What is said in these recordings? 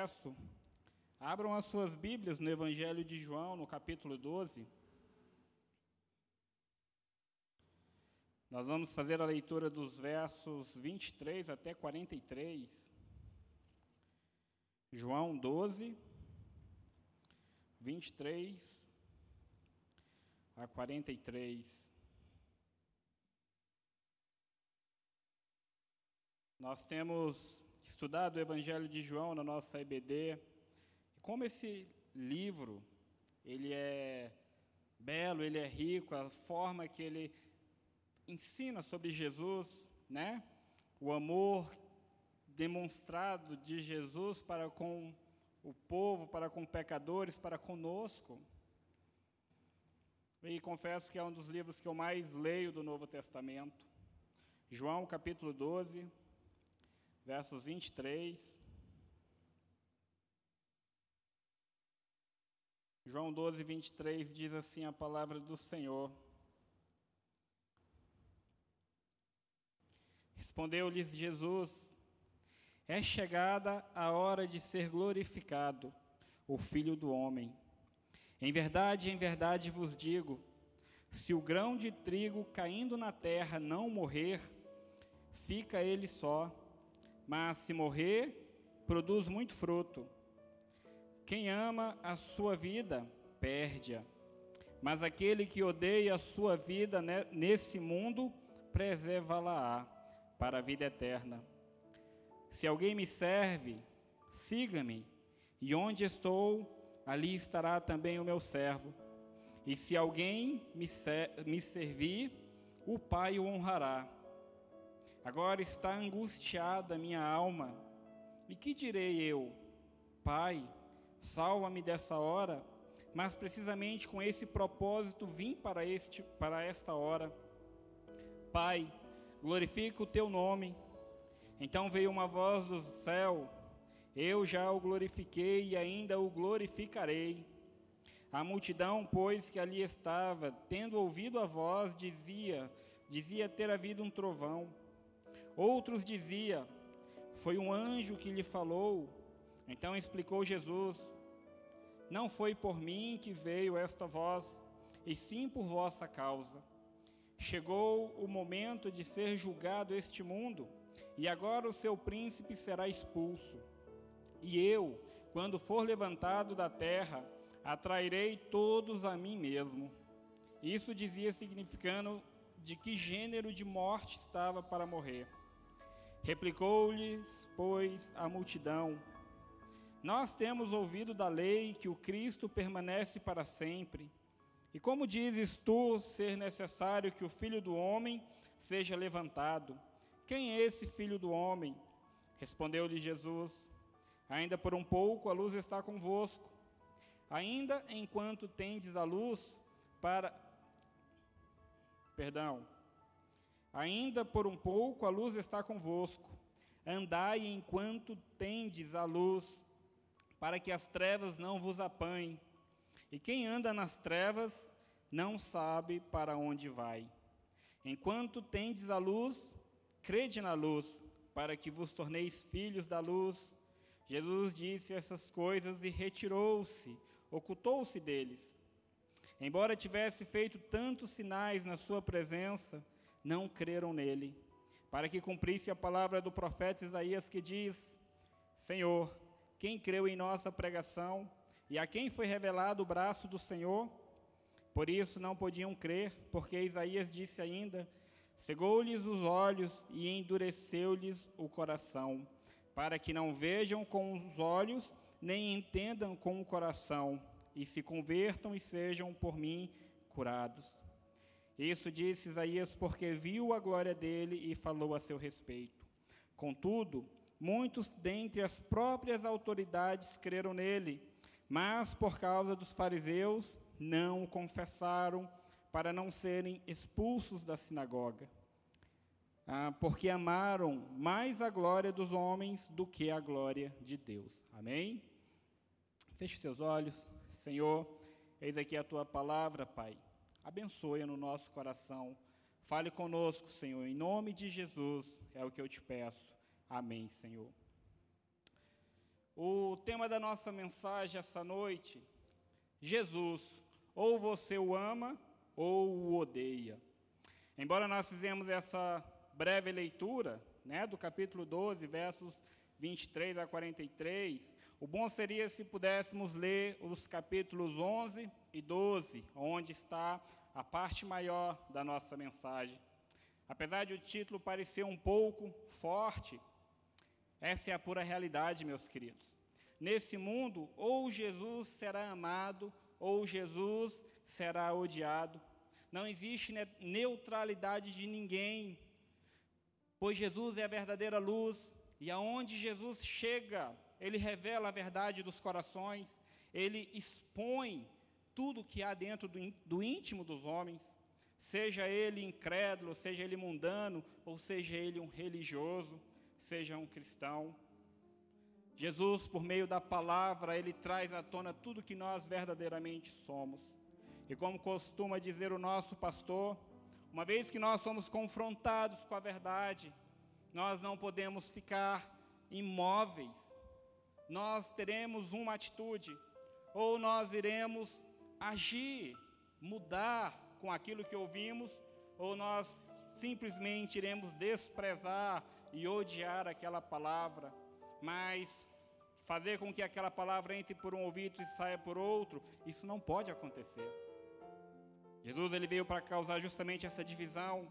verso, abram as suas Bíblias no Evangelho de João, no capítulo 12. Nós vamos fazer a leitura dos versos 23 até 43. João 12, 23 a 43. Nós temos estudado o Evangelho de João na nossa EBD. E como esse livro, ele é belo, ele é rico, a forma que ele ensina sobre Jesus, né? O amor demonstrado de Jesus para com o povo, para com pecadores, para conosco. E confesso que é um dos livros que eu mais leio do Novo Testamento. João capítulo 12, versos 23. João 12, 23 diz assim a palavra do Senhor. Respondeu-lhes Jesus: É chegada a hora de ser glorificado o Filho do Homem. Em verdade, em verdade vos digo: se o grão de trigo caindo na terra não morrer, fica ele só mas se morrer, produz muito fruto. Quem ama a sua vida, perde-a. Mas aquele que odeia a sua vida nesse mundo, preserva-la-á para a vida eterna. Se alguém me serve, siga-me, e onde estou, ali estará também o meu servo. E se alguém me, ser, me servir, o Pai o honrará. Agora está angustiada minha alma. E que direi eu? Pai, salva-me dessa hora. Mas precisamente com esse propósito vim para este para esta hora. Pai, glorifica o teu nome. Então veio uma voz do céu: Eu já o glorifiquei e ainda o glorificarei. A multidão, pois, que ali estava, tendo ouvido a voz, dizia: Dizia ter havido um trovão. Outros dizia: Foi um anjo que lhe falou. Então explicou Jesus: Não foi por mim que veio esta voz, e sim por vossa causa. Chegou o momento de ser julgado este mundo, e agora o seu príncipe será expulso. E eu, quando for levantado da terra, atrairei todos a mim mesmo. Isso dizia significando de que gênero de morte estava para morrer. Replicou-lhes, pois, a multidão: Nós temos ouvido da lei que o Cristo permanece para sempre. E como dizes tu ser necessário que o filho do homem seja levantado? Quem é esse filho do homem? Respondeu-lhe Jesus: Ainda por um pouco a luz está convosco. Ainda enquanto tendes a luz para. Perdão. Ainda por um pouco a luz está convosco. Andai enquanto tendes a luz, para que as trevas não vos apanhem. E quem anda nas trevas não sabe para onde vai. Enquanto tendes a luz, crede na luz, para que vos torneis filhos da luz. Jesus disse essas coisas e retirou-se, ocultou-se deles. Embora tivesse feito tantos sinais na sua presença, não creram nele, para que cumprisse a palavra do profeta Isaías que diz: Senhor, quem creu em nossa pregação e a quem foi revelado o braço do Senhor? Por isso não podiam crer, porque Isaías disse ainda: Cegou-lhes os olhos e endureceu-lhes o coração, para que não vejam com os olhos, nem entendam com o coração, e se convertam e sejam por mim curados. Isso disse Isaías porque viu a glória dele e falou a seu respeito. Contudo, muitos dentre as próprias autoridades creram nele, mas por causa dos fariseus não o confessaram para não serem expulsos da sinagoga. Ah, porque amaram mais a glória dos homens do que a glória de Deus. Amém? Feche seus olhos, Senhor, eis aqui a tua palavra, Pai abençoe no nosso coração. Fale conosco, Senhor, em nome de Jesus, é o que eu te peço. Amém, Senhor. O tema da nossa mensagem essa noite, Jesus, ou você o ama ou o odeia. Embora nós fizemos essa breve leitura, né, do capítulo 12, versos 23 a 43, o bom seria se pudéssemos ler os capítulos 11 e 12, onde está a parte maior da nossa mensagem. Apesar de o título parecer um pouco forte, essa é a pura realidade, meus queridos. Nesse mundo, ou Jesus será amado, ou Jesus será odiado. Não existe neutralidade de ninguém, pois Jesus é a verdadeira luz, e aonde Jesus chega, ele revela a verdade dos corações, ele expõe tudo que há dentro do, do íntimo dos homens, seja ele incrédulo, seja ele mundano, ou seja ele um religioso, seja um cristão. Jesus, por meio da palavra, ele traz à tona tudo que nós verdadeiramente somos. E como costuma dizer o nosso pastor, uma vez que nós somos confrontados com a verdade, nós não podemos ficar imóveis. Nós teremos uma atitude, ou nós iremos agir, mudar com aquilo que ouvimos, ou nós simplesmente iremos desprezar e odiar aquela palavra, mas fazer com que aquela palavra entre por um ouvido e saia por outro, isso não pode acontecer. Jesus ele veio para causar justamente essa divisão,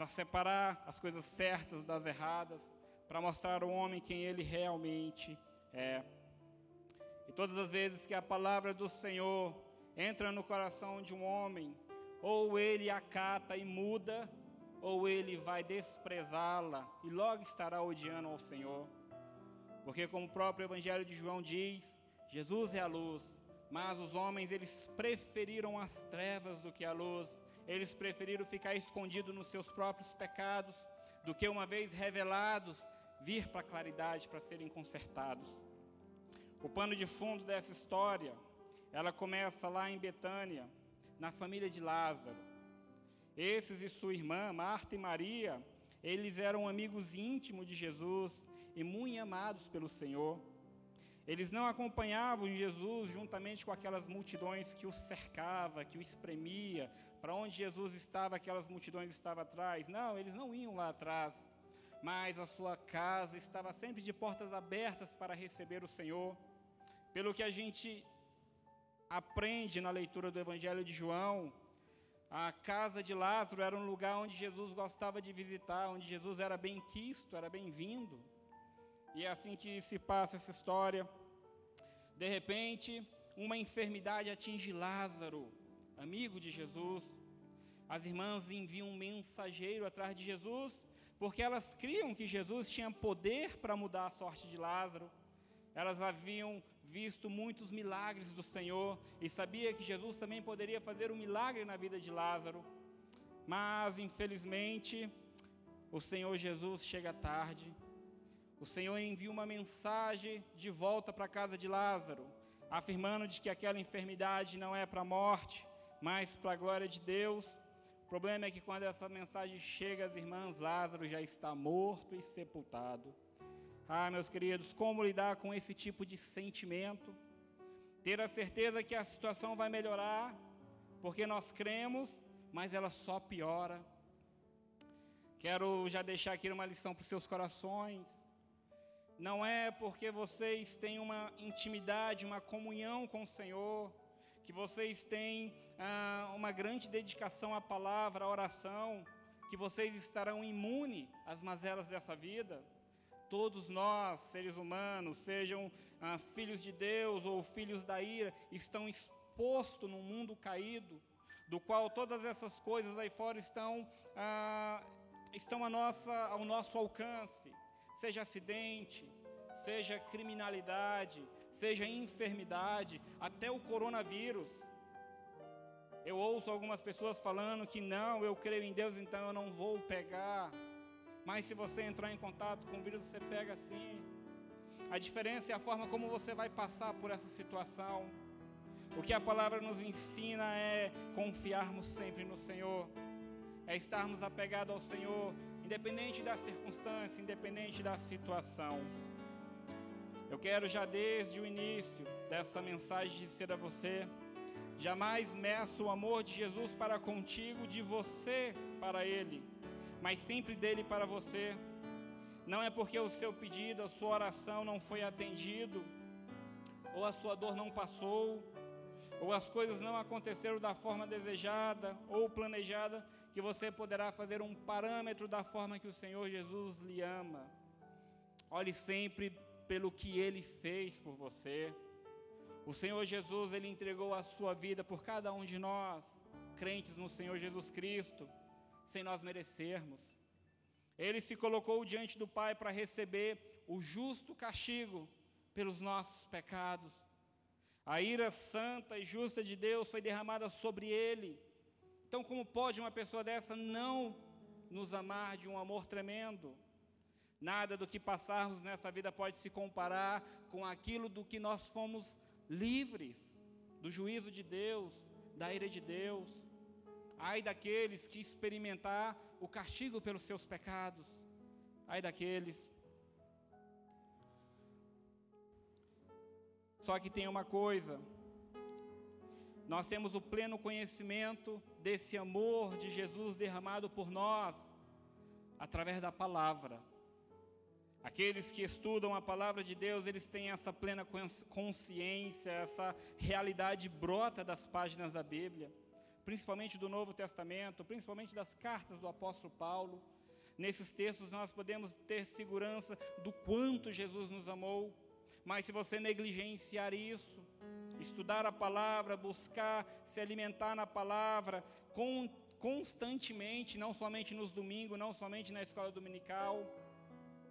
para separar as coisas certas das erradas, para mostrar ao homem quem ele realmente é. E todas as vezes que a palavra do Senhor entra no coração de um homem, ou ele acata e muda, ou ele vai desprezá-la e logo estará odiando ao Senhor. Porque como o próprio evangelho de João diz, Jesus é a luz, mas os homens eles preferiram as trevas do que a luz. Eles preferiram ficar escondidos nos seus próprios pecados do que uma vez revelados vir para a claridade para serem consertados. O pano de fundo dessa história, ela começa lá em Betânia, na família de Lázaro. Esses e sua irmã, Marta e Maria, eles eram amigos íntimos de Jesus e muito amados pelo Senhor. Eles não acompanhavam Jesus juntamente com aquelas multidões que o cercava, que o espremia, para onde Jesus estava, aquelas multidões estavam atrás. Não, eles não iam lá atrás. Mas a sua casa estava sempre de portas abertas para receber o Senhor. Pelo que a gente aprende na leitura do Evangelho de João, a casa de Lázaro era um lugar onde Jesus gostava de visitar, onde Jesus era bem quisto, era bem-vindo. E é assim que se passa essa história. De repente, uma enfermidade atinge Lázaro, amigo de Jesus. As irmãs enviam um mensageiro atrás de Jesus, porque elas criam que Jesus tinha poder para mudar a sorte de Lázaro. Elas haviam visto muitos milagres do Senhor e sabia que Jesus também poderia fazer um milagre na vida de Lázaro. Mas, infelizmente, o Senhor Jesus chega tarde o Senhor envia uma mensagem de volta para a casa de Lázaro, afirmando de que aquela enfermidade não é para a morte, mas para a glória de Deus. O problema é que quando essa mensagem chega às irmãs, Lázaro já está morto e sepultado. Ah, meus queridos, como lidar com esse tipo de sentimento? Ter a certeza que a situação vai melhorar, porque nós cremos, mas ela só piora. Quero já deixar aqui uma lição para os seus corações não é porque vocês têm uma intimidade, uma comunhão com o Senhor, que vocês têm ah, uma grande dedicação à palavra, à oração, que vocês estarão imunes às mazelas dessa vida. Todos nós, seres humanos, sejam ah, filhos de Deus ou filhos da ira, estão expostos num mundo caído, do qual todas essas coisas aí fora estão, ah, estão nossa, ao nosso alcance seja acidente, seja criminalidade, seja enfermidade, até o coronavírus. Eu ouço algumas pessoas falando que não, eu creio em Deus, então eu não vou pegar. Mas se você entrar em contato com o vírus, você pega sim. A diferença é a forma como você vai passar por essa situação. O que a palavra nos ensina é confiarmos sempre no Senhor, é estarmos apegados ao Senhor, independente da circunstância, independente da situação. Eu quero já desde o início dessa mensagem dizer a você: jamais meço o amor de Jesus para contigo, de você para Ele, mas sempre dele para você. Não é porque o seu pedido, a sua oração não foi atendido, ou a sua dor não passou, ou as coisas não aconteceram da forma desejada ou planejada, que você poderá fazer um parâmetro da forma que o Senhor Jesus lhe ama. Olhe sempre pelo que ele fez por você. O Senhor Jesus, ele entregou a sua vida por cada um de nós, crentes no Senhor Jesus Cristo, sem nós merecermos. Ele se colocou diante do Pai para receber o justo castigo pelos nossos pecados. A ira santa e justa de Deus foi derramada sobre ele. Então, como pode uma pessoa dessa não nos amar de um amor tremendo? Nada do que passarmos nessa vida pode se comparar com aquilo do que nós fomos livres do juízo de Deus, da ira de Deus. Ai daqueles que experimentar o castigo pelos seus pecados. Ai daqueles. Só que tem uma coisa. Nós temos o pleno conhecimento desse amor de Jesus derramado por nós através da palavra. Aqueles que estudam a palavra de Deus, eles têm essa plena consciência, essa realidade brota das páginas da Bíblia, principalmente do Novo Testamento, principalmente das cartas do apóstolo Paulo. Nesses textos nós podemos ter segurança do quanto Jesus nos amou, mas se você negligenciar isso, estudar a palavra, buscar se alimentar na palavra constantemente, não somente nos domingos, não somente na escola dominical,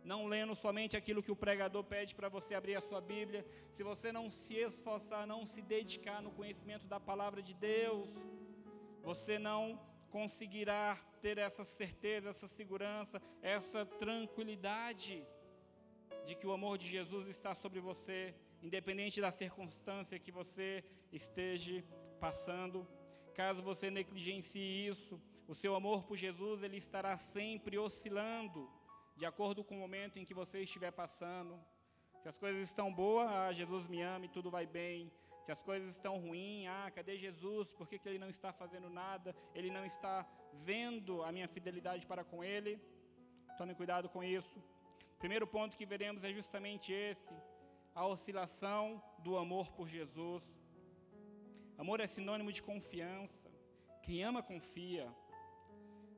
não lendo somente aquilo que o pregador pede para você abrir a sua Bíblia, se você não se esforçar, não se dedicar no conhecimento da palavra de Deus, você não conseguirá ter essa certeza, essa segurança, essa tranquilidade de que o amor de Jesus está sobre você, independente da circunstância que você esteja passando. Caso você negligencie isso, o seu amor por Jesus ele estará sempre oscilando de acordo com o momento em que você estiver passando. Se as coisas estão boas, ah, Jesus me ama e tudo vai bem. Se as coisas estão ruins, ah, cadê Jesus? Por que, que ele não está fazendo nada? Ele não está vendo a minha fidelidade para com ele? Tome cuidado com isso. Primeiro ponto que veremos é justamente esse: a oscilação do amor por Jesus. Amor é sinônimo de confiança. Quem ama, confia.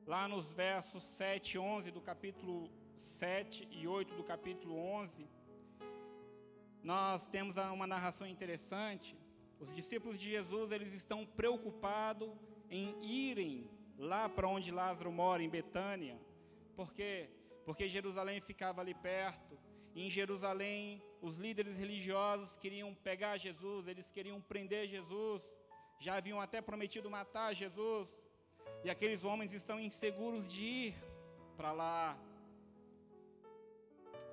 Lá nos versos 7 e 11 do capítulo 7 e 8 do capítulo 11, nós temos uma narração interessante. Os discípulos de Jesus, eles estão preocupados em irem lá para onde Lázaro mora, em Betânia. Por quê? Porque Jerusalém ficava ali perto. E em Jerusalém, os líderes religiosos queriam pegar Jesus, eles queriam prender Jesus. Já haviam até prometido matar Jesus. E aqueles homens estão inseguros de ir para lá.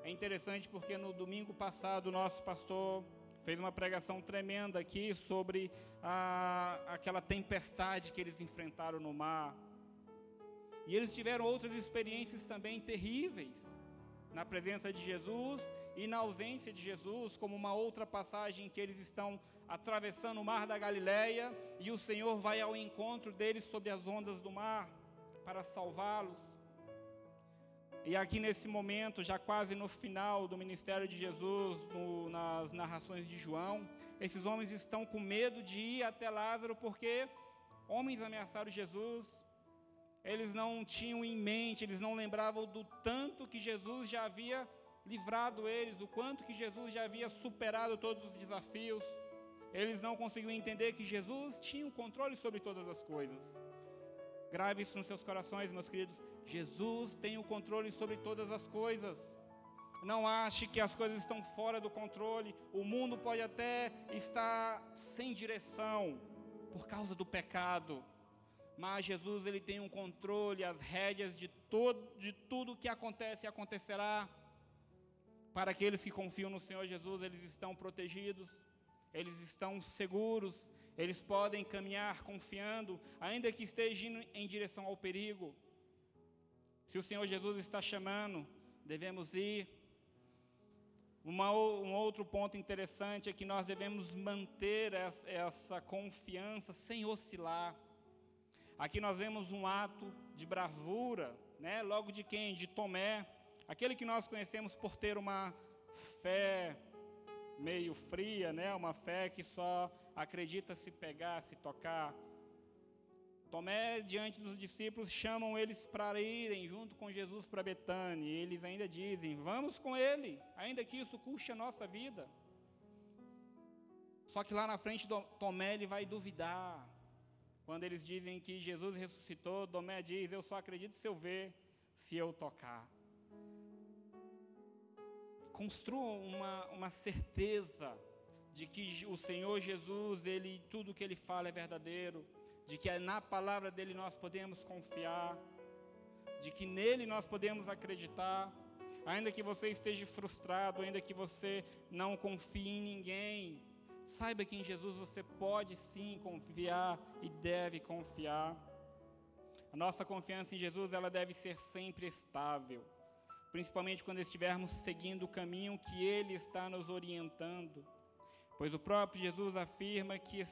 É interessante porque no domingo passado o nosso pastor fez uma pregação tremenda aqui sobre a, aquela tempestade que eles enfrentaram no mar. E eles tiveram outras experiências também terríveis na presença de Jesus e na ausência de Jesus, como uma outra passagem em que eles estão atravessando o mar da Galileia e o Senhor vai ao encontro deles sobre as ondas do mar para salvá-los. E aqui nesse momento, já quase no final do ministério de Jesus, no, nas narrações de João, esses homens estão com medo de ir até Lázaro porque homens ameaçaram Jesus. Eles não tinham em mente, eles não lembravam do tanto que Jesus já havia livrado eles, o quanto que Jesus já havia superado todos os desafios. Eles não conseguiam entender que Jesus tinha o controle sobre todas as coisas. Grave isso nos seus corações, meus queridos. Jesus tem o controle sobre todas as coisas. Não ache que as coisas estão fora do controle. O mundo pode até estar sem direção por causa do pecado. Mas Jesus ele tem um controle, as rédeas de, todo, de tudo que acontece e acontecerá. Para aqueles que confiam no Senhor Jesus, eles estão protegidos, eles estão seguros, eles podem caminhar confiando, ainda que estejam em direção ao perigo. Se o Senhor Jesus está chamando, devemos ir. Uma, um outro ponto interessante é que nós devemos manter essa, essa confiança sem oscilar. Aqui nós vemos um ato de bravura, né? logo de quem? De Tomé, aquele que nós conhecemos por ter uma fé meio fria, né? uma fé que só acredita se pegar, se tocar. Tomé, diante dos discípulos, chamam eles para irem junto com Jesus para Betânia. E eles ainda dizem: Vamos com ele, ainda que isso custe a nossa vida. Só que lá na frente, Tomé ele vai duvidar. Quando eles dizem que Jesus ressuscitou, Tomé diz: Eu só acredito se eu ver, se eu tocar. Construam uma, uma certeza de que o Senhor Jesus, ele, tudo que ele fala é verdadeiro de que é na palavra dele nós podemos confiar, de que nele nós podemos acreditar, ainda que você esteja frustrado, ainda que você não confie em ninguém, saiba que em Jesus você pode sim confiar e deve confiar. A nossa confiança em Jesus ela deve ser sempre estável, principalmente quando estivermos seguindo o caminho que Ele está nos orientando. Pois o próprio Jesus afirma que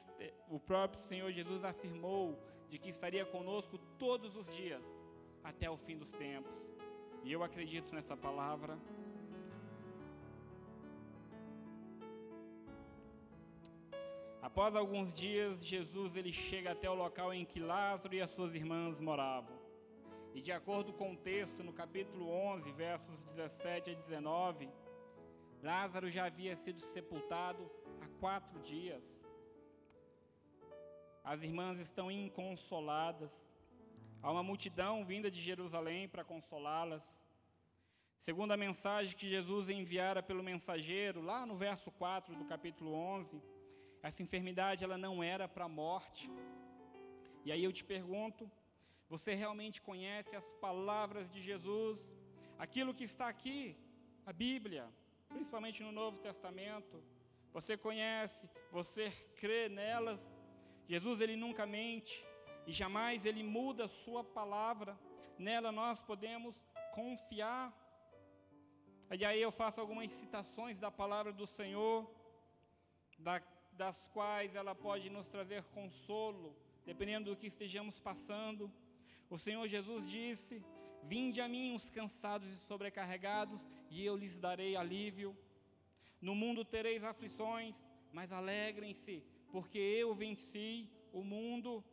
o próprio Senhor Jesus afirmou de que estaria conosco todos os dias até o fim dos tempos. E eu acredito nessa palavra. Após alguns dias, Jesus ele chega até o local em que Lázaro e as suas irmãs moravam. E de acordo com o texto, no capítulo 11, versos 17 a 19, Lázaro já havia sido sepultado há quatro dias. As irmãs estão inconsoladas. Há uma multidão vinda de Jerusalém para consolá-las. Segundo a mensagem que Jesus enviara pelo mensageiro, lá no verso 4 do capítulo 11, essa enfermidade ela não era para a morte. E aí eu te pergunto, você realmente conhece as palavras de Jesus? Aquilo que está aqui, a Bíblia, principalmente no Novo Testamento, você conhece, você crê nelas. Jesus ele nunca mente e jamais ele muda a sua palavra. Nela nós podemos confiar. E aí eu faço algumas citações da palavra do Senhor, da, das quais ela pode nos trazer consolo, dependendo do que estejamos passando. O Senhor Jesus disse: Vinde a mim os cansados e sobrecarregados, e eu lhes darei alívio. No mundo tereis aflições, mas alegrem-se, porque eu venci o mundo.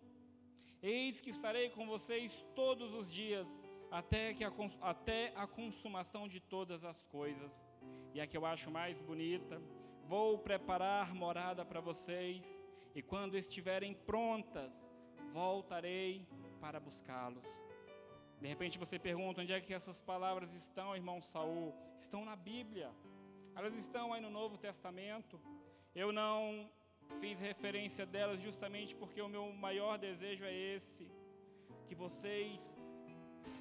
Eis que estarei com vocês todos os dias, até, que a, até a consumação de todas as coisas. E a que eu acho mais bonita, vou preparar morada para vocês, e quando estiverem prontas, voltarei para buscá-los. De repente você pergunta onde é que essas palavras estão, irmão Saul? Estão na Bíblia. Elas estão aí no Novo Testamento. Eu não fiz referência delas justamente porque o meu maior desejo é esse: que vocês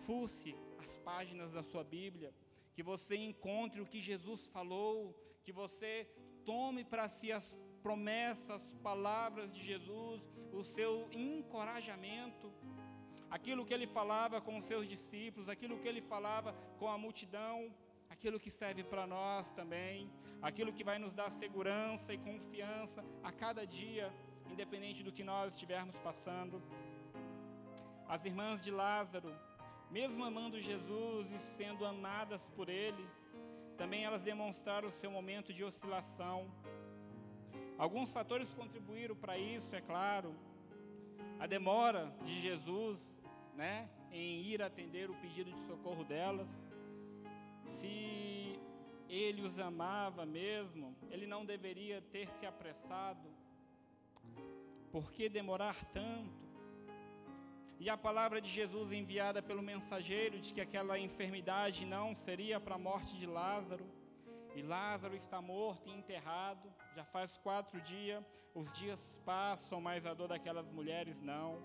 fusse as páginas da sua Bíblia, que você encontre o que Jesus falou, que você tome para si as promessas, as palavras de Jesus, o seu encorajamento, aquilo que ele falava com os seus discípulos, aquilo que ele falava com a multidão aquilo que serve para nós também, aquilo que vai nos dar segurança e confiança a cada dia, independente do que nós estivermos passando. As irmãs de Lázaro, mesmo amando Jesus e sendo amadas por Ele, também elas demonstraram seu momento de oscilação. Alguns fatores contribuíram para isso, é claro. A demora de Jesus, né, em ir atender o pedido de socorro delas se ele os amava mesmo, ele não deveria ter se apressado. Por que demorar tanto? E a palavra de Jesus enviada pelo mensageiro de que aquela enfermidade não seria para a morte de Lázaro. E Lázaro está morto e enterrado, já faz quatro dias, os dias passam, mas a dor daquelas mulheres não.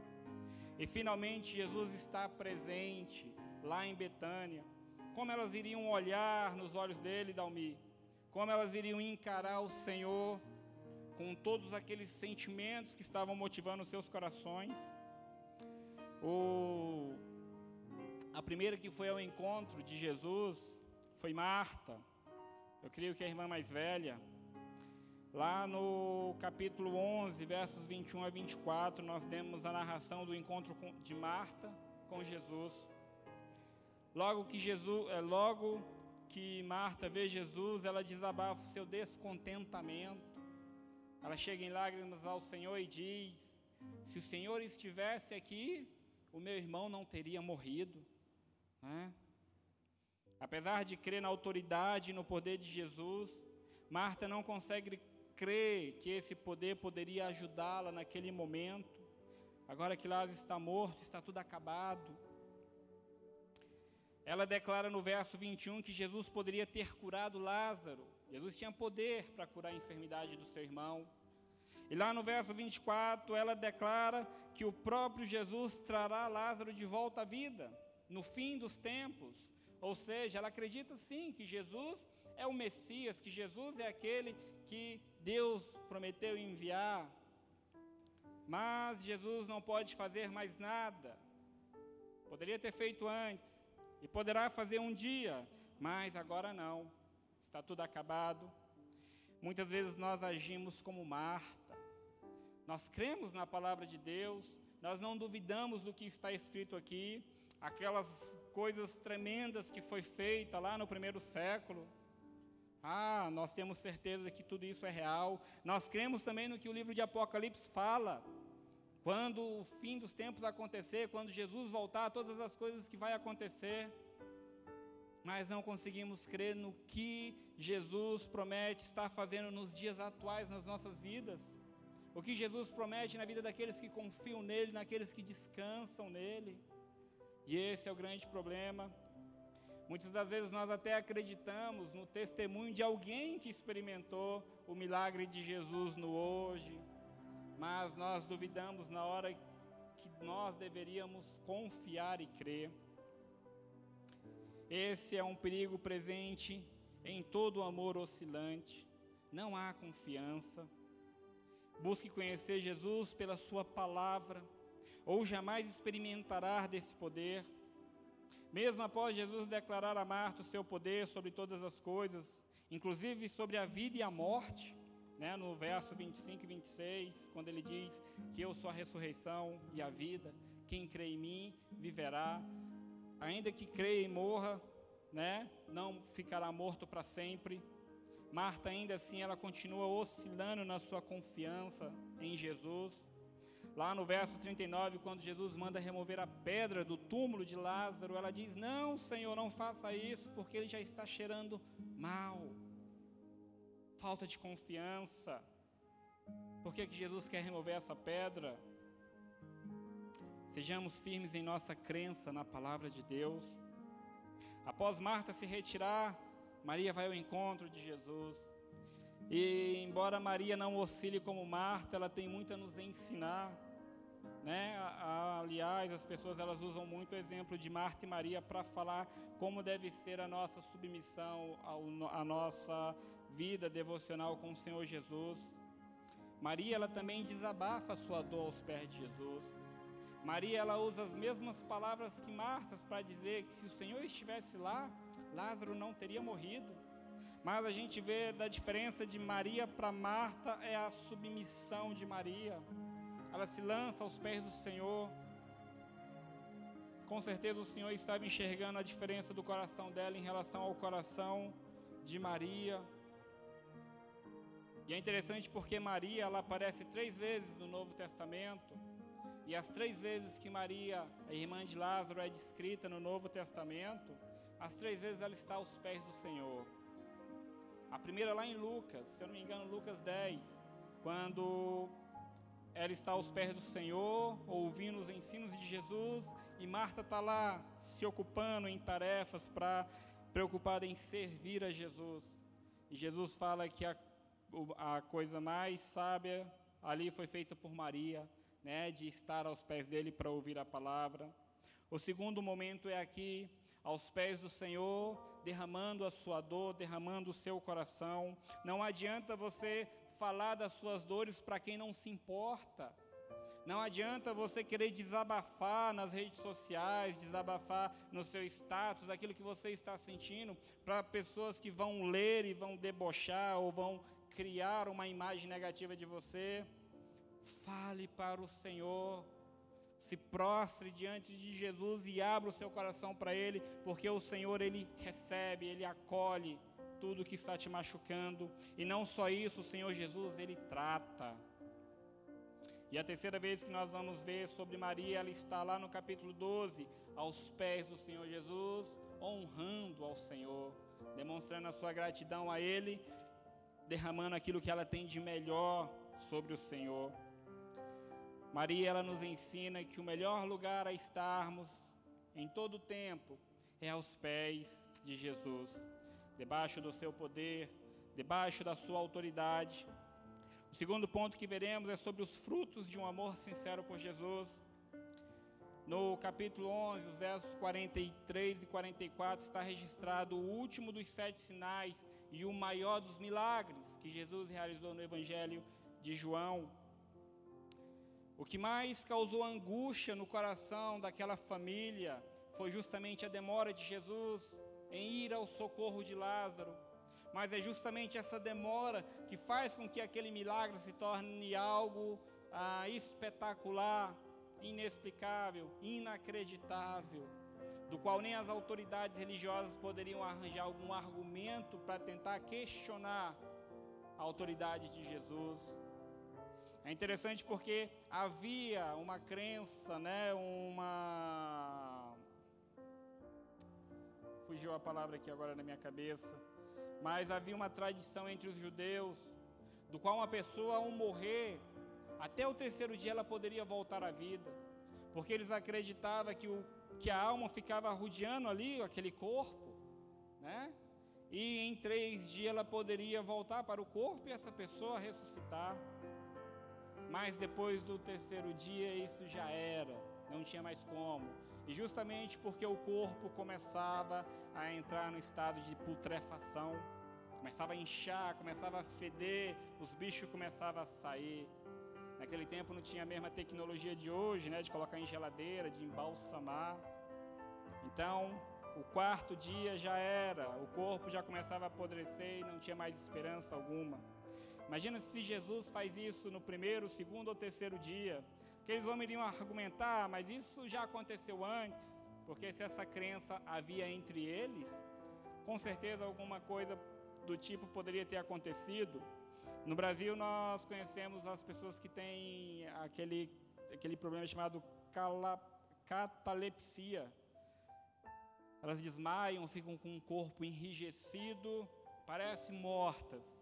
E finalmente Jesus está presente lá em Betânia como elas iriam olhar nos olhos dele, Dalmi, como elas iriam encarar o Senhor com todos aqueles sentimentos que estavam motivando os seus corações. O, a primeira que foi ao encontro de Jesus foi Marta. Eu creio que a irmã mais velha, lá no capítulo 11, versos 21 a 24, nós temos a narração do encontro de Marta com Jesus. Logo que Jesus, é, logo que Marta vê Jesus, ela desabafa o seu descontentamento. Ela chega em lágrimas ao Senhor e diz: Se o Senhor estivesse aqui, o meu irmão não teria morrido. Né? Apesar de crer na autoridade e no poder de Jesus, Marta não consegue crer que esse poder poderia ajudá-la naquele momento. Agora que Lázaro está morto, está tudo acabado. Ela declara no verso 21 que Jesus poderia ter curado Lázaro. Jesus tinha poder para curar a enfermidade do seu irmão. E lá no verso 24, ela declara que o próprio Jesus trará Lázaro de volta à vida, no fim dos tempos. Ou seja, ela acredita sim que Jesus é o Messias, que Jesus é aquele que Deus prometeu enviar. Mas Jesus não pode fazer mais nada. Poderia ter feito antes e poderá fazer um dia, mas agora não. Está tudo acabado. Muitas vezes nós agimos como Marta. Nós cremos na palavra de Deus, nós não duvidamos do que está escrito aqui, aquelas coisas tremendas que foi feita lá no primeiro século. Ah, nós temos certeza que tudo isso é real. Nós cremos também no que o livro de Apocalipse fala. Quando o fim dos tempos acontecer, quando Jesus voltar, todas as coisas que vai acontecer. Mas não conseguimos crer no que Jesus promete estar fazendo nos dias atuais nas nossas vidas. O que Jesus promete na vida daqueles que confiam nele, naqueles que descansam nele. E esse é o grande problema. Muitas das vezes nós até acreditamos no testemunho de alguém que experimentou o milagre de Jesus no hoje, mas nós duvidamos na hora que nós deveríamos confiar e crer. Esse é um perigo presente em todo amor oscilante. Não há confiança. Busque conhecer Jesus pela Sua palavra ou jamais experimentará desse poder. Mesmo após Jesus declarar a Marta o seu poder sobre todas as coisas, inclusive sobre a vida e a morte, né, no verso 25 e 26, quando ele diz que eu sou a ressurreição e a vida, quem crê em mim viverá, ainda que creia e morra, né, não ficará morto para sempre. Marta ainda assim ela continua oscilando na sua confiança em Jesus. Lá no verso 39, quando Jesus manda remover a pedra do túmulo de Lázaro, ela diz: Não, Senhor, não faça isso, porque ele já está cheirando mal. Falta de confiança. Por que, que Jesus quer remover essa pedra? Sejamos firmes em nossa crença na palavra de Deus. Após Marta se retirar, Maria vai ao encontro de Jesus. E embora Maria não oscile como Marta, ela tem muito a nos ensinar. Né? Aliás, as pessoas elas usam muito o exemplo de Marta e Maria para falar como deve ser a nossa submissão à nossa vida devocional com o Senhor Jesus. Maria ela também desabafa a sua dor aos pés de Jesus. Maria ela usa as mesmas palavras que Marta para dizer que se o Senhor estivesse lá, Lázaro não teria morrido. Mas a gente vê da diferença de Maria para Marta é a submissão de Maria. Ela se lança aos pés do Senhor. Com certeza o Senhor estava enxergando a diferença do coração dela em relação ao coração de Maria. E é interessante porque Maria ela aparece três vezes no Novo Testamento. E as três vezes que Maria, a irmã de Lázaro, é descrita no Novo Testamento, as três vezes ela está aos pés do Senhor. A primeira lá em Lucas, se eu não me engano, Lucas 10, quando ela está aos pés do Senhor, ouvindo os ensinos de Jesus, e Marta está lá se ocupando em tarefas para preocupada em servir a Jesus. E Jesus fala que a, a coisa mais sábia ali foi feita por Maria, né, de estar aos pés dele para ouvir a palavra. O segundo momento é aqui aos pés do Senhor, derramando a sua dor, derramando o seu coração. Não adianta você falar das suas dores para quem não se importa. Não adianta você querer desabafar nas redes sociais, desabafar no seu status, aquilo que você está sentindo, para pessoas que vão ler e vão debochar ou vão criar uma imagem negativa de você. Fale para o Senhor, se prostre diante de Jesus e abra o seu coração para Ele, porque o Senhor, Ele recebe, Ele acolhe tudo que está te machucando, e não só isso, o Senhor Jesus, Ele trata. E a terceira vez que nós vamos ver sobre Maria, ela está lá no capítulo 12, aos pés do Senhor Jesus, honrando ao Senhor, demonstrando a sua gratidão a Ele, derramando aquilo que ela tem de melhor sobre o Senhor. Maria, ela nos ensina que o melhor lugar a estarmos em todo o tempo é aos pés de Jesus, debaixo do seu poder, debaixo da sua autoridade o segundo ponto que veremos é sobre os frutos de um amor sincero por Jesus. No capítulo 11, os versos 43 e 44, está registrado o último dos sete sinais e o maior dos milagres que Jesus realizou no Evangelho de João. O que mais causou angústia no coração daquela família foi justamente a demora de Jesus em ir ao socorro de Lázaro mas é justamente essa demora que faz com que aquele milagre se torne algo ah, espetacular, inexplicável, inacreditável, do qual nem as autoridades religiosas poderiam arranjar algum argumento para tentar questionar a autoridade de Jesus. É interessante porque havia uma crença, né, uma fugiu a palavra aqui agora na minha cabeça mas havia uma tradição entre os judeus, do qual uma pessoa, ao morrer, até o terceiro dia ela poderia voltar à vida, porque eles acreditavam que, o, que a alma ficava rodeando ali aquele corpo, né? E em três dias ela poderia voltar para o corpo e essa pessoa ressuscitar. Mas depois do terceiro dia isso já era, não tinha mais como. E justamente porque o corpo começava a entrar no estado de putrefação, começava a inchar, começava a feder, os bichos começavam a sair. Naquele tempo não tinha a mesma tecnologia de hoje, né, de colocar em geladeira, de embalsamar. Então, o quarto dia já era, o corpo já começava a apodrecer e não tinha mais esperança alguma. Imagina se Jesus faz isso no primeiro, segundo ou terceiro dia que eles iriam argumentar, mas isso já aconteceu antes, porque se essa crença havia entre eles, com certeza alguma coisa do tipo poderia ter acontecido. No Brasil nós conhecemos as pessoas que têm aquele, aquele problema chamado cala, catalepsia. Elas desmaiam, ficam com o corpo enrijecido, parecem mortas,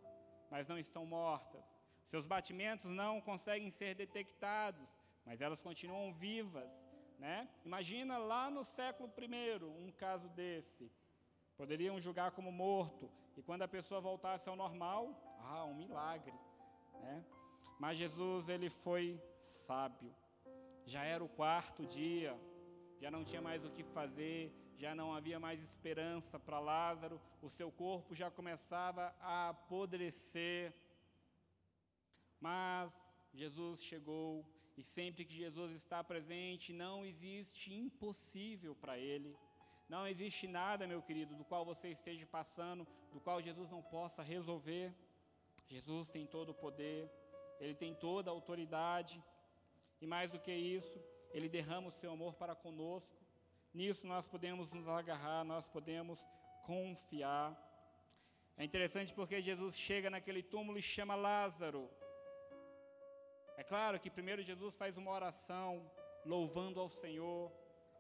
mas não estão mortas. Seus batimentos não conseguem ser detectados mas elas continuam vivas. Né? Imagina lá no século I um caso desse. Poderiam julgar como morto, e quando a pessoa voltasse ao normal, ah, um milagre. Né? Mas Jesus ele foi sábio. Já era o quarto dia, já não tinha mais o que fazer, já não havia mais esperança para Lázaro, o seu corpo já começava a apodrecer. Mas Jesus chegou e sempre que Jesus está presente, não existe impossível para Ele. Não existe nada, meu querido, do qual você esteja passando, do qual Jesus não possa resolver. Jesus tem todo o poder, Ele tem toda a autoridade, e mais do que isso, Ele derrama o seu amor para conosco. Nisso nós podemos nos agarrar, nós podemos confiar. É interessante porque Jesus chega naquele túmulo e chama Lázaro. É claro que primeiro Jesus faz uma oração louvando ao Senhor,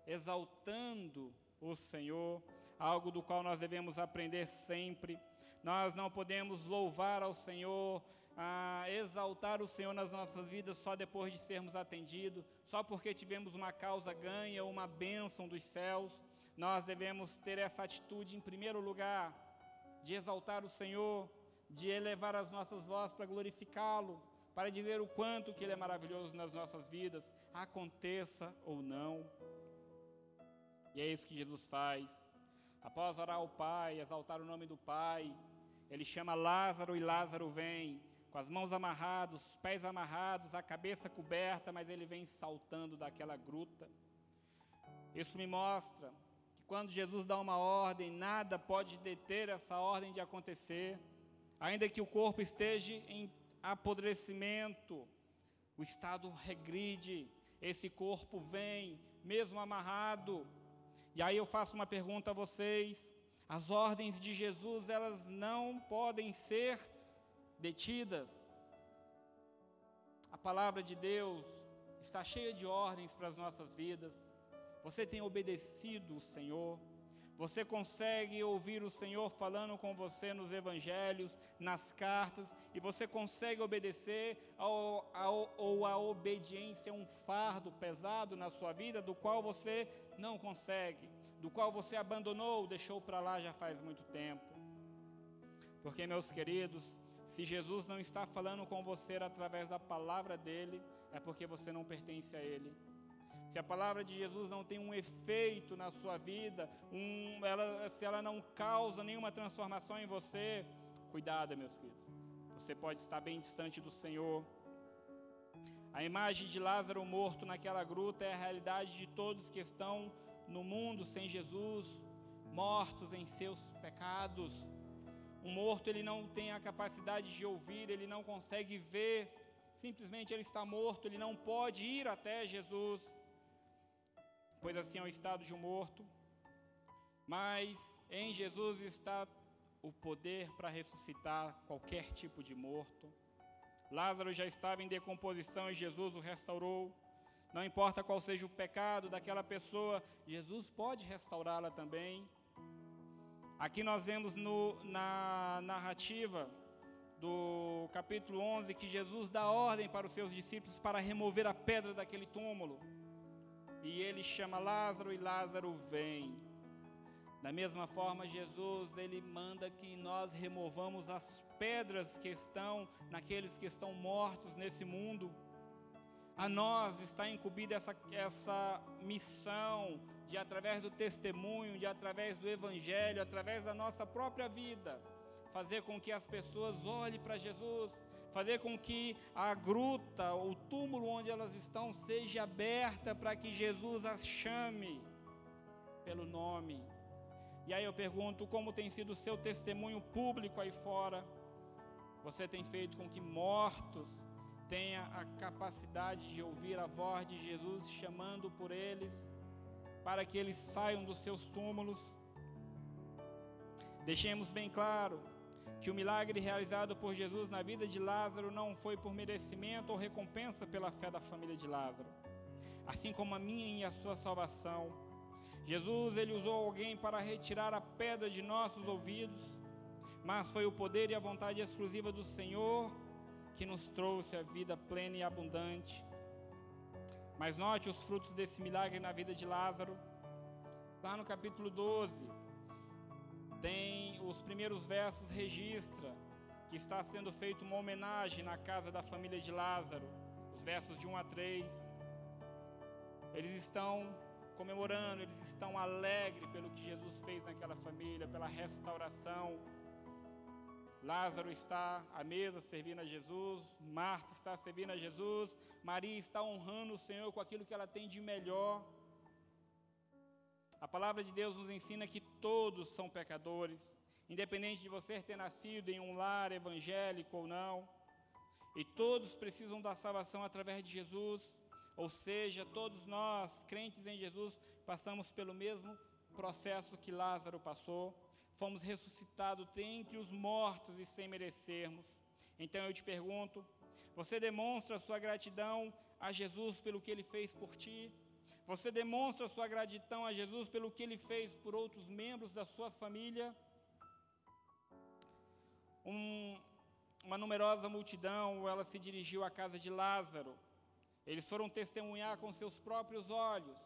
exaltando o Senhor, algo do qual nós devemos aprender sempre. Nós não podemos louvar ao Senhor, ah, exaltar o Senhor nas nossas vidas só depois de sermos atendidos, só porque tivemos uma causa ganha, uma bênção dos céus. Nós devemos ter essa atitude em primeiro lugar, de exaltar o Senhor, de elevar as nossas vozes para glorificá-lo, para dizer o quanto que Ele é maravilhoso nas nossas vidas, aconteça ou não. E é isso que Jesus faz. Após orar ao Pai, exaltar o nome do Pai, Ele chama Lázaro e Lázaro vem. Com as mãos amarradas, os pés amarrados, a cabeça coberta, mas ele vem saltando daquela gruta. Isso me mostra que quando Jesus dá uma ordem, nada pode deter essa ordem de acontecer, ainda que o corpo esteja em apodrecimento, o estado regride, esse corpo vem, mesmo amarrado. E aí eu faço uma pergunta a vocês: as ordens de Jesus, elas não podem ser detidas. A palavra de Deus está cheia de ordens para as nossas vidas. Você tem obedecido o Senhor. Você consegue ouvir o Senhor falando com você nos evangelhos, nas cartas, e você consegue obedecer, ao, ao, ou a obediência é um fardo pesado na sua vida, do qual você não consegue, do qual você abandonou, deixou para lá já faz muito tempo. Porque, meus queridos, se Jesus não está falando com você através da palavra dele, é porque você não pertence a ele. Se a palavra de Jesus não tem um efeito na sua vida, um, ela, se ela não causa nenhuma transformação em você, cuidado, meus queridos. Você pode estar bem distante do Senhor. A imagem de Lázaro morto naquela gruta é a realidade de todos que estão no mundo sem Jesus, mortos em seus pecados. Um morto ele não tem a capacidade de ouvir, ele não consegue ver, simplesmente ele está morto, ele não pode ir até Jesus, pois assim é o estado de um morto. Mas em Jesus está o poder para ressuscitar qualquer tipo de morto. Lázaro já estava em decomposição e Jesus o restaurou. Não importa qual seja o pecado daquela pessoa, Jesus pode restaurá-la também. Aqui nós vemos no, na narrativa do capítulo 11 que Jesus dá ordem para os seus discípulos para remover a pedra daquele túmulo. E ele chama Lázaro e Lázaro vem. Da mesma forma, Jesus ele manda que nós removamos as pedras que estão naqueles que estão mortos nesse mundo. A nós está incumbida essa, essa missão de, através do testemunho, de, através do Evangelho, através da nossa própria vida, fazer com que as pessoas olhem para Jesus, fazer com que a gruta, o túmulo onde elas estão, seja aberta para que Jesus as chame pelo nome. E aí eu pergunto: como tem sido o seu testemunho público aí fora? Você tem feito com que mortos tenha a capacidade de ouvir a voz de Jesus chamando por eles, para que eles saiam dos seus túmulos. Deixemos bem claro que o milagre realizado por Jesus na vida de Lázaro não foi por merecimento ou recompensa pela fé da família de Lázaro, assim como a minha e a sua salvação. Jesus ele usou alguém para retirar a pedra de nossos ouvidos, mas foi o poder e a vontade exclusiva do Senhor que nos trouxe a vida plena e abundante. Mas note os frutos desse milagre na vida de Lázaro. Lá no capítulo 12, tem os primeiros versos registra que está sendo feita uma homenagem na casa da família de Lázaro, os versos de 1 a 3. Eles estão comemorando, eles estão alegres pelo que Jesus fez naquela família, pela restauração Lázaro está à mesa servindo a Jesus, Marta está servindo a Jesus, Maria está honrando o Senhor com aquilo que ela tem de melhor. A palavra de Deus nos ensina que todos são pecadores, independente de você ter nascido em um lar evangélico ou não, e todos precisam da salvação através de Jesus, ou seja, todos nós, crentes em Jesus, passamos pelo mesmo processo que Lázaro passou fomos ressuscitados dentre os mortos e sem merecermos. Então eu te pergunto: você demonstra sua gratidão a Jesus pelo que ele fez por ti? Você demonstra sua gratidão a Jesus pelo que ele fez por outros membros da sua família? Um, uma numerosa multidão, ela se dirigiu à casa de Lázaro. Eles foram testemunhar com seus próprios olhos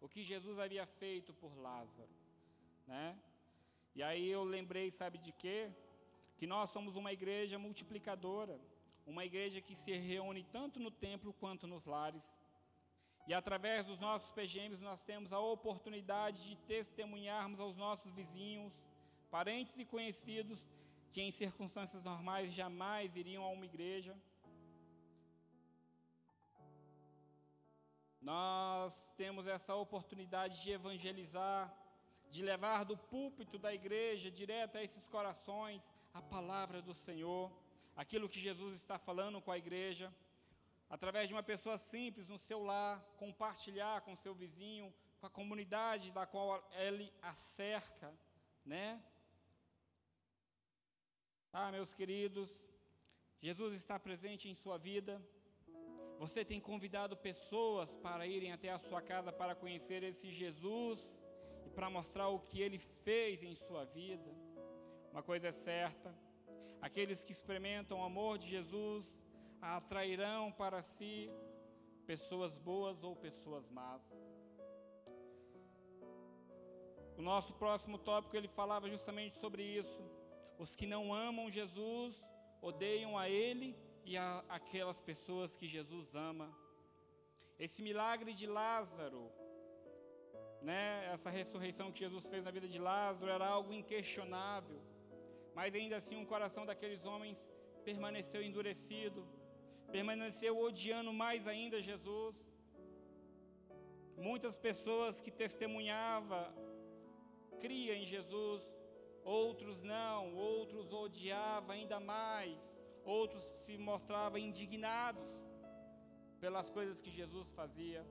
o que Jesus havia feito por Lázaro, né? E aí eu lembrei, sabe de quê? Que nós somos uma igreja multiplicadora, uma igreja que se reúne tanto no templo quanto nos lares. E através dos nossos PGMs nós temos a oportunidade de testemunharmos aos nossos vizinhos, parentes e conhecidos que em circunstâncias normais jamais iriam a uma igreja. Nós temos essa oportunidade de evangelizar, de levar do púlpito da igreja direto a esses corações a palavra do Senhor, aquilo que Jesus está falando com a igreja, através de uma pessoa simples no seu lar, compartilhar com seu vizinho, com a comunidade da qual ele a cerca, né? Ah, meus queridos, Jesus está presente em sua vida. Você tem convidado pessoas para irem até a sua casa para conhecer esse Jesus para mostrar o que ele fez em sua vida. Uma coisa é certa: aqueles que experimentam o amor de Jesus atrairão para si pessoas boas ou pessoas más. O nosso próximo tópico ele falava justamente sobre isso. Os que não amam Jesus odeiam a Ele e a aquelas pessoas que Jesus ama. Esse milagre de Lázaro, né, essa ressurreição que Jesus fez na vida de Lázaro era algo inquestionável. Mas ainda assim o coração daqueles homens permaneceu endurecido, permaneceu odiando mais ainda Jesus. Muitas pessoas que testemunhavam cria em Jesus, outros não, outros odiavam ainda mais, outros se mostravam indignados pelas coisas que Jesus fazia.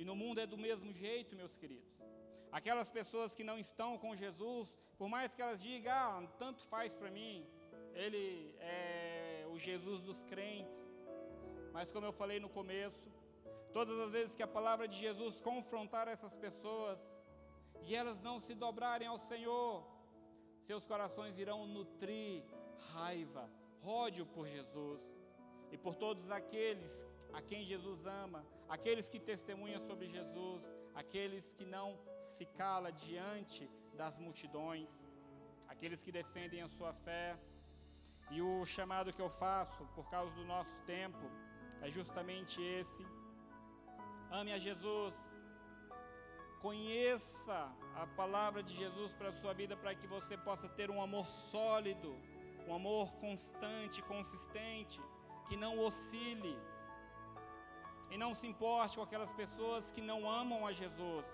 E no mundo é do mesmo jeito, meus queridos. Aquelas pessoas que não estão com Jesus, por mais que elas digam, ah, tanto faz para mim, ele é o Jesus dos crentes. Mas como eu falei no começo, todas as vezes que a palavra de Jesus confrontar essas pessoas, e elas não se dobrarem ao Senhor, seus corações irão nutrir raiva, ódio por Jesus e por todos aqueles a quem Jesus ama, aqueles que testemunham sobre Jesus, aqueles que não se cala diante das multidões, aqueles que defendem a sua fé. E o chamado que eu faço por causa do nosso tempo é justamente esse: ame a Jesus Conheça a palavra de Jesus para a sua vida, para que você possa ter um amor sólido, um amor constante, consistente, que não oscile. E não se importe com aquelas pessoas que não amam a Jesus,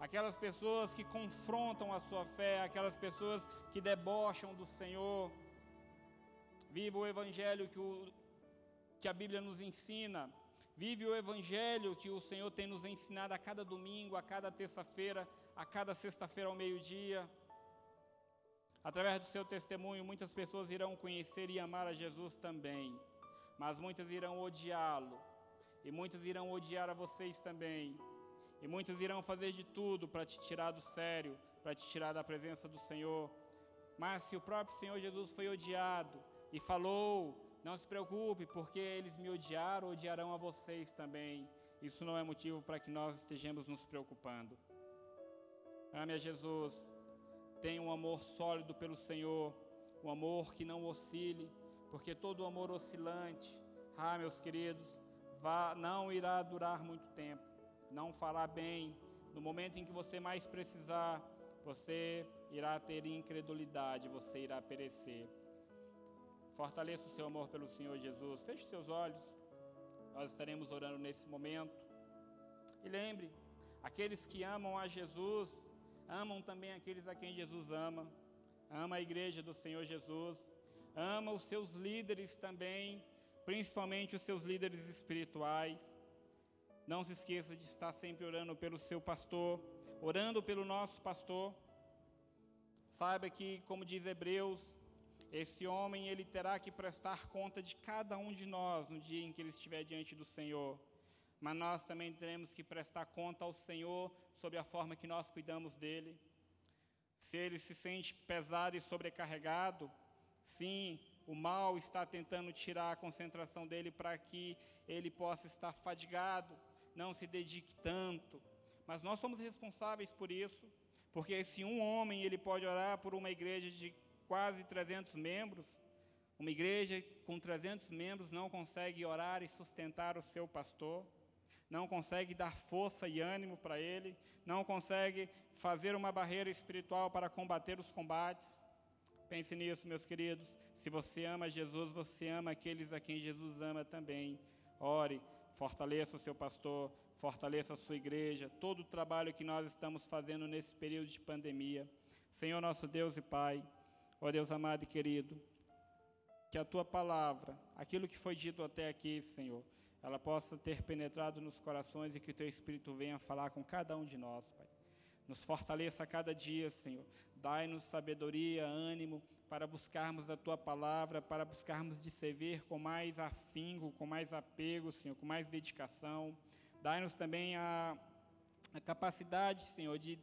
aquelas pessoas que confrontam a sua fé, aquelas pessoas que debocham do Senhor. Viva o Evangelho que, o, que a Bíblia nos ensina Vive o Evangelho que o Senhor tem nos ensinado a cada domingo, a cada terça-feira, a cada sexta-feira ao meio-dia. Através do seu testemunho, muitas pessoas irão conhecer e amar a Jesus também, mas muitas irão odiá-lo, e muitas irão odiar a vocês também, e muitas irão fazer de tudo para te tirar do sério, para te tirar da presença do Senhor. Mas se o próprio Senhor Jesus foi odiado e falou não se preocupe, porque eles me odiaram, odiarão a vocês também. Isso não é motivo para que nós estejamos nos preocupando. Ame a Jesus. Tenha um amor sólido pelo Senhor, um amor que não oscile, porque todo amor oscilante, ah, meus queridos, não irá durar muito tempo. Não fará bem. No momento em que você mais precisar, você irá ter incredulidade, você irá perecer. Fortaleça o seu amor pelo Senhor Jesus. Feche seus olhos. Nós estaremos orando nesse momento. E lembre, aqueles que amam a Jesus, amam também aqueles a quem Jesus ama. Ama a igreja do Senhor Jesus. Ama os seus líderes também, principalmente os seus líderes espirituais. Não se esqueça de estar sempre orando pelo seu pastor, orando pelo nosso pastor. Saiba que, como diz Hebreus, esse homem ele terá que prestar conta de cada um de nós no dia em que ele estiver diante do Senhor. Mas nós também teremos que prestar conta ao Senhor sobre a forma que nós cuidamos dele. Se ele se sente pesado e sobrecarregado, sim, o mal está tentando tirar a concentração dele para que ele possa estar fadigado, não se dedique tanto. Mas nós somos responsáveis por isso, porque se um homem ele pode orar por uma igreja de quase 300 membros. Uma igreja com 300 membros não consegue orar e sustentar o seu pastor, não consegue dar força e ânimo para ele, não consegue fazer uma barreira espiritual para combater os combates. Pense nisso, meus queridos. Se você ama Jesus, você ama aqueles a quem Jesus ama também. Ore, fortaleça o seu pastor, fortaleça a sua igreja, todo o trabalho que nós estamos fazendo nesse período de pandemia. Senhor nosso Deus e Pai, ó Deus amado e querido, que a tua palavra, aquilo que foi dito até aqui, Senhor, ela possa ter penetrado nos corações e que o teu Espírito venha falar com cada um de nós, Pai. Nos fortaleça a cada dia, Senhor. Dai-nos sabedoria, ânimo para buscarmos a tua palavra, para buscarmos de servir com mais afinco, com mais apego, Senhor, com mais dedicação. Dai-nos também a, a capacidade, Senhor, de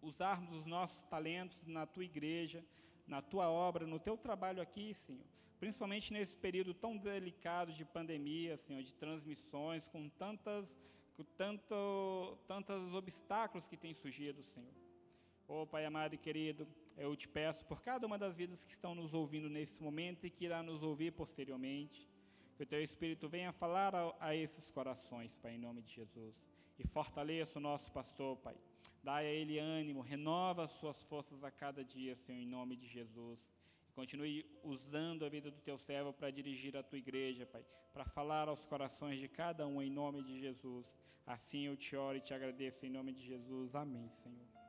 usarmos os nossos talentos na tua igreja, na tua obra, no teu trabalho aqui, Senhor. Principalmente nesse período tão delicado de pandemia, Senhor, de transmissões, com tantas, com tanto, tantos obstáculos que têm surgido, Senhor. Oh, Pai amado e querido, eu te peço por cada uma das vidas que estão nos ouvindo nesse momento e que irá nos ouvir posteriormente, que o Teu Espírito venha falar a, a esses corações, Pai, em nome de Jesus. E fortaleça o nosso pastor, Pai. Dai a ele ânimo, renova as suas forças a cada dia, Senhor, em nome de Jesus. E continue usando a vida do teu servo para dirigir a tua igreja, Pai, para falar aos corações de cada um em nome de Jesus. Assim eu te oro e te agradeço em nome de Jesus. Amém, Senhor.